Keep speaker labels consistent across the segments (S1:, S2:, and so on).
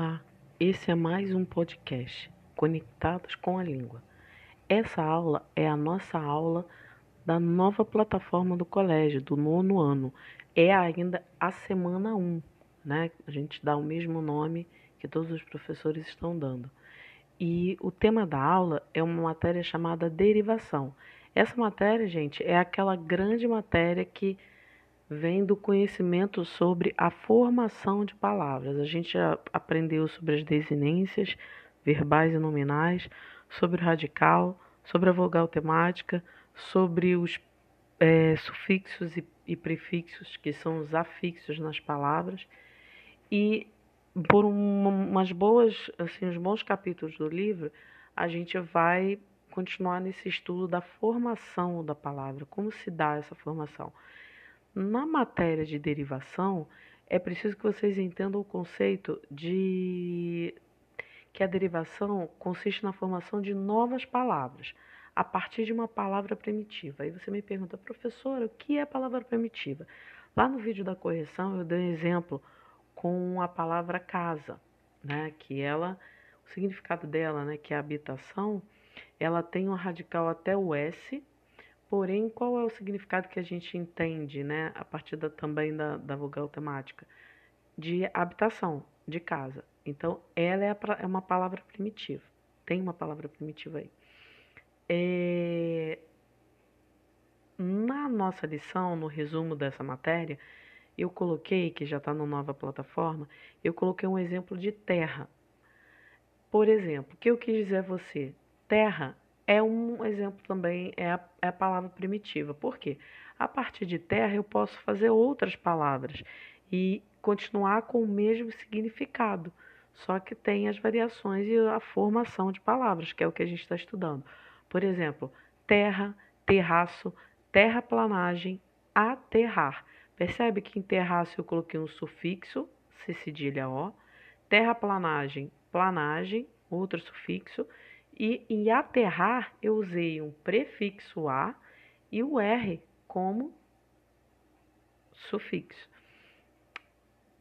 S1: Olá, esse é mais um podcast Conectados com a Língua. Essa aula é a nossa aula da nova plataforma do colégio, do nono ano. É ainda a semana 1, né? A gente dá o mesmo nome que todos os professores estão dando. E o tema da aula é uma matéria chamada derivação. Essa matéria, gente, é aquela grande matéria que vem do conhecimento sobre a formação de palavras. A gente já aprendeu sobre as desinências verbais e nominais, sobre o radical, sobre a vogal temática, sobre os é, sufixos e, e prefixos, que são os afixos nas palavras. E por umas boas, assim, uns bons capítulos do livro, a gente vai continuar nesse estudo da formação da palavra, como se dá essa formação. Na matéria de derivação, é preciso que vocês entendam o conceito de que a derivação consiste na formação de novas palavras a partir de uma palavra primitiva. Aí você me pergunta, professora, o que é palavra primitiva? Lá no vídeo da correção eu dei um exemplo com a palavra casa, né? Que ela, o significado dela, né? Que é habitação, ela tem um radical até o S Porém, qual é o significado que a gente entende, né, a partir da, também da, da vogal temática? De habitação, de casa. Então, ela é, é uma palavra primitiva. Tem uma palavra primitiva aí. É, na nossa lição, no resumo dessa matéria, eu coloquei, que já está na nova plataforma, eu coloquei um exemplo de terra. Por exemplo, o que eu quis dizer a você? Terra é um exemplo também, é a, é a palavra primitiva. Por quê? A partir de terra eu posso fazer outras palavras e continuar com o mesmo significado, só que tem as variações e a formação de palavras, que é o que a gente está estudando. Por exemplo, terra, terraço, terraplanagem, aterrar. Percebe que em terraço eu coloquei um sufixo, C cedilha O, terraplanagem, planagem, outro sufixo, e em aterrar, eu usei um prefixo a e o r como sufixo.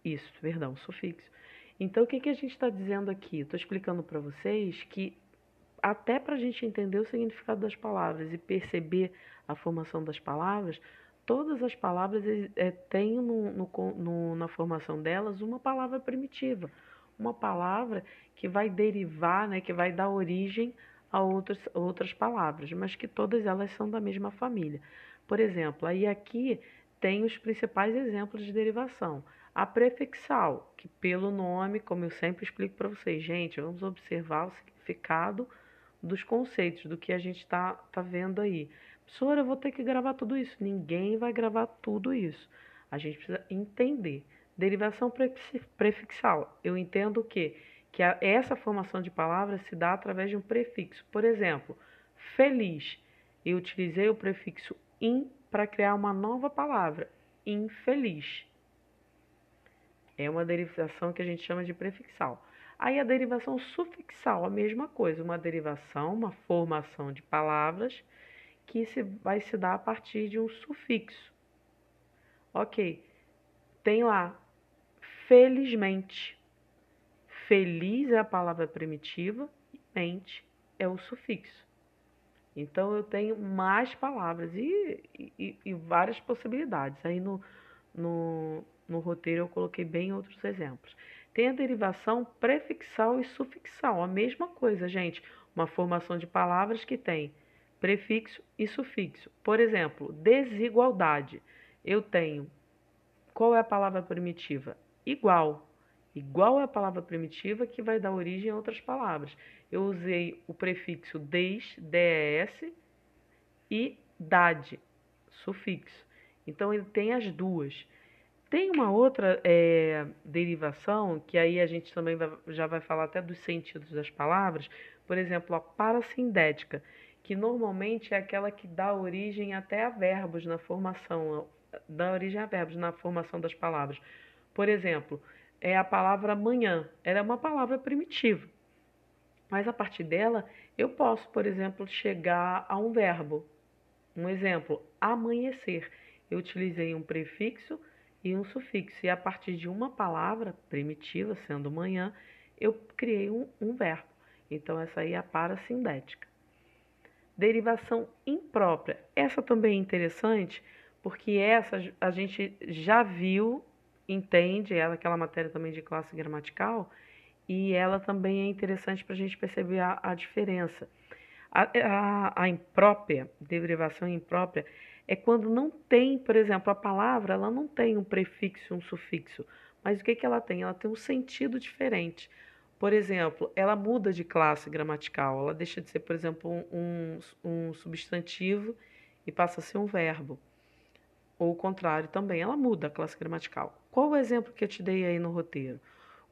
S1: Isso, perdão, sufixo. Então, o que, que a gente está dizendo aqui? Estou explicando para vocês que, até para a gente entender o significado das palavras e perceber a formação das palavras, todas as palavras é, têm no, no, no, na formação delas uma palavra primitiva uma palavra que vai derivar, né, que vai dar origem a outras, outras palavras, mas que todas elas são da mesma família. Por exemplo, aí aqui tem os principais exemplos de derivação. A prefixal, que pelo nome, como eu sempre explico para vocês, gente, vamos observar o significado dos conceitos, do que a gente está tá vendo aí. Professora, eu vou ter que gravar tudo isso. Ninguém vai gravar tudo isso. A gente precisa entender. Derivação prefixal. Eu entendo que que a, essa formação de palavras se dá através de um prefixo. Por exemplo, feliz. Eu utilizei o prefixo in para criar uma nova palavra, infeliz. É uma derivação que a gente chama de prefixal. Aí a derivação sufixal, a mesma coisa, uma derivação, uma formação de palavras que se, vai se dar a partir de um sufixo. Ok, tem lá felizmente. Feliz é a palavra primitiva e mente é o sufixo. Então eu tenho mais palavras e, e, e várias possibilidades. Aí no, no, no roteiro eu coloquei bem outros exemplos. Tem a derivação prefixal e sufixal, a mesma coisa, gente. Uma formação de palavras que tem prefixo e sufixo. Por exemplo, desigualdade. Eu tenho. Qual é a palavra primitiva? Igual. Igual é a palavra primitiva que vai dar origem a outras palavras. Eu usei o prefixo des, des e dade, sufixo. Então ele tem as duas. Tem uma outra é, derivação, que aí a gente também vai, já vai falar até dos sentidos das palavras, por exemplo, a parasindética, que normalmente é aquela que dá origem até a verbos na formação, dá origem a verbos na formação das palavras. Por exemplo, é a palavra manhã. Ela é uma palavra primitiva. Mas a partir dela, eu posso, por exemplo, chegar a um verbo. Um exemplo, amanhecer. Eu utilizei um prefixo e um sufixo. E a partir de uma palavra primitiva, sendo manhã, eu criei um, um verbo. Então, essa aí é a parasindética. Derivação imprópria. Essa também é interessante, porque essa a gente já viu, entende, ela aquela matéria também de classe gramatical, e ela também é interessante para a gente perceber a, a diferença. A, a, a, imprópria, derivação imprópria, é quando não tem, por exemplo, a palavra, ela não tem um prefixo, um sufixo, mas o que, que ela tem? Ela tem um sentido diferente. Por exemplo, ela muda de classe gramatical, ela deixa de ser, por exemplo, um, um substantivo e passa a ser um verbo. Ou o contrário também, ela muda a classe gramatical. Qual o exemplo que eu te dei aí no roteiro?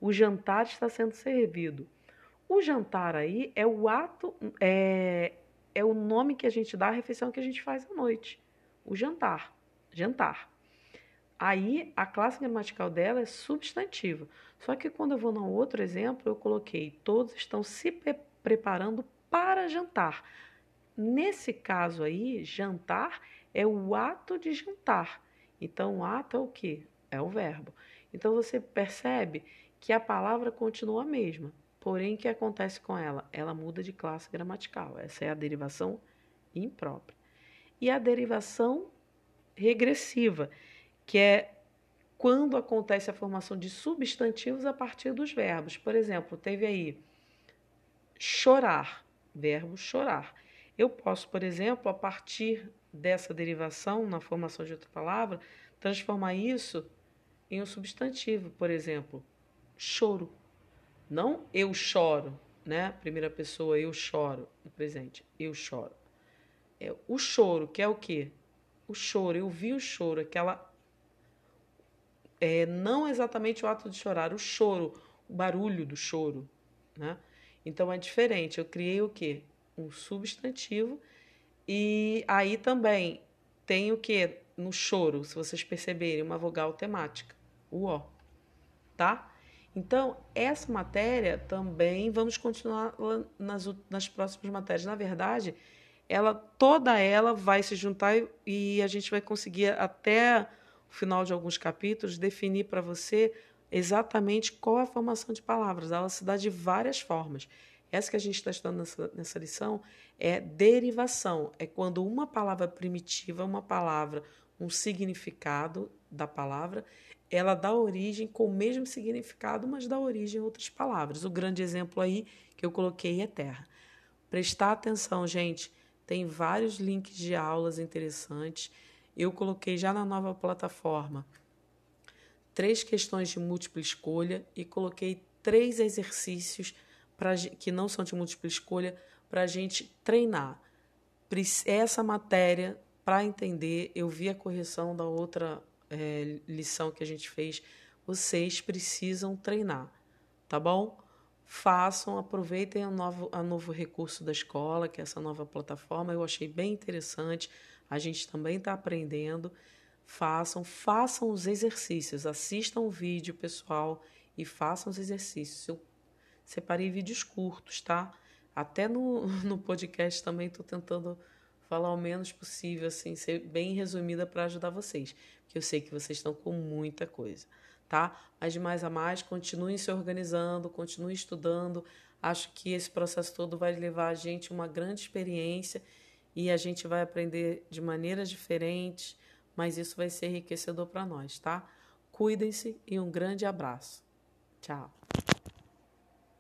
S1: O jantar está sendo servido. O jantar aí é o ato, é, é o nome que a gente dá à refeição que a gente faz à noite. O jantar. Jantar. Aí a classe gramatical dela é substantiva. Só que quando eu vou no outro exemplo, eu coloquei todos estão se pre preparando para jantar. Nesse caso aí, jantar é o ato de jantar. Então, o ato é o que? É o verbo. Então, você percebe que a palavra continua a mesma, porém o que acontece com ela? Ela muda de classe gramatical. Essa é a derivação imprópria. E a derivação regressiva, que é quando acontece a formação de substantivos a partir dos verbos. Por exemplo, teve aí chorar, verbo chorar. Eu posso, por exemplo, a partir dessa derivação na formação de outra palavra, transformar isso em um substantivo, por exemplo, choro. Não eu choro, né? Primeira pessoa, eu choro, no presente, eu choro. É o choro, que é o quê? O choro, eu vi o choro, aquela. É, não exatamente o ato de chorar, o choro, o barulho do choro, né? Então é diferente. Eu criei o quê? Um substantivo e aí também tem o que no choro, se vocês perceberem, uma vogal temática, o ó, tá? Então, essa matéria também vamos continuar nas, nas próximas matérias. Na verdade, ela toda ela vai se juntar e a gente vai conseguir até o final de alguns capítulos definir para você exatamente qual é a formação de palavras. Ela se dá de várias formas. Essa que a gente está estudando nessa, nessa lição é derivação. É quando uma palavra primitiva, uma palavra, um significado da palavra, ela dá origem com o mesmo significado, mas dá origem a outras palavras. O grande exemplo aí que eu coloquei é terra. Prestar atenção, gente, tem vários links de aulas interessantes. Eu coloquei já na nova plataforma três questões de múltipla escolha e coloquei três exercícios pra, que não são de múltipla escolha para a gente treinar. Essa matéria, para entender, eu vi a correção da outra é, lição que a gente fez, vocês precisam treinar, tá bom? Façam, aproveitem o novo, a novo recurso da escola, que é essa nova plataforma. Eu achei bem interessante. A gente também está aprendendo. Façam, façam os exercícios, assistam o vídeo, pessoal, e façam os exercícios. Separei vídeos curtos, tá? Até no, no podcast também estou tentando falar o menos possível, assim, ser bem resumida para ajudar vocês, porque eu sei que vocês estão com muita coisa, tá? Mas de mais a mais, continuem se organizando, continuem estudando. Acho que esse processo todo vai levar a gente uma grande experiência e a gente vai aprender de maneiras diferentes, mas isso vai ser enriquecedor para nós, tá? Cuidem-se e um grande abraço. Tchau.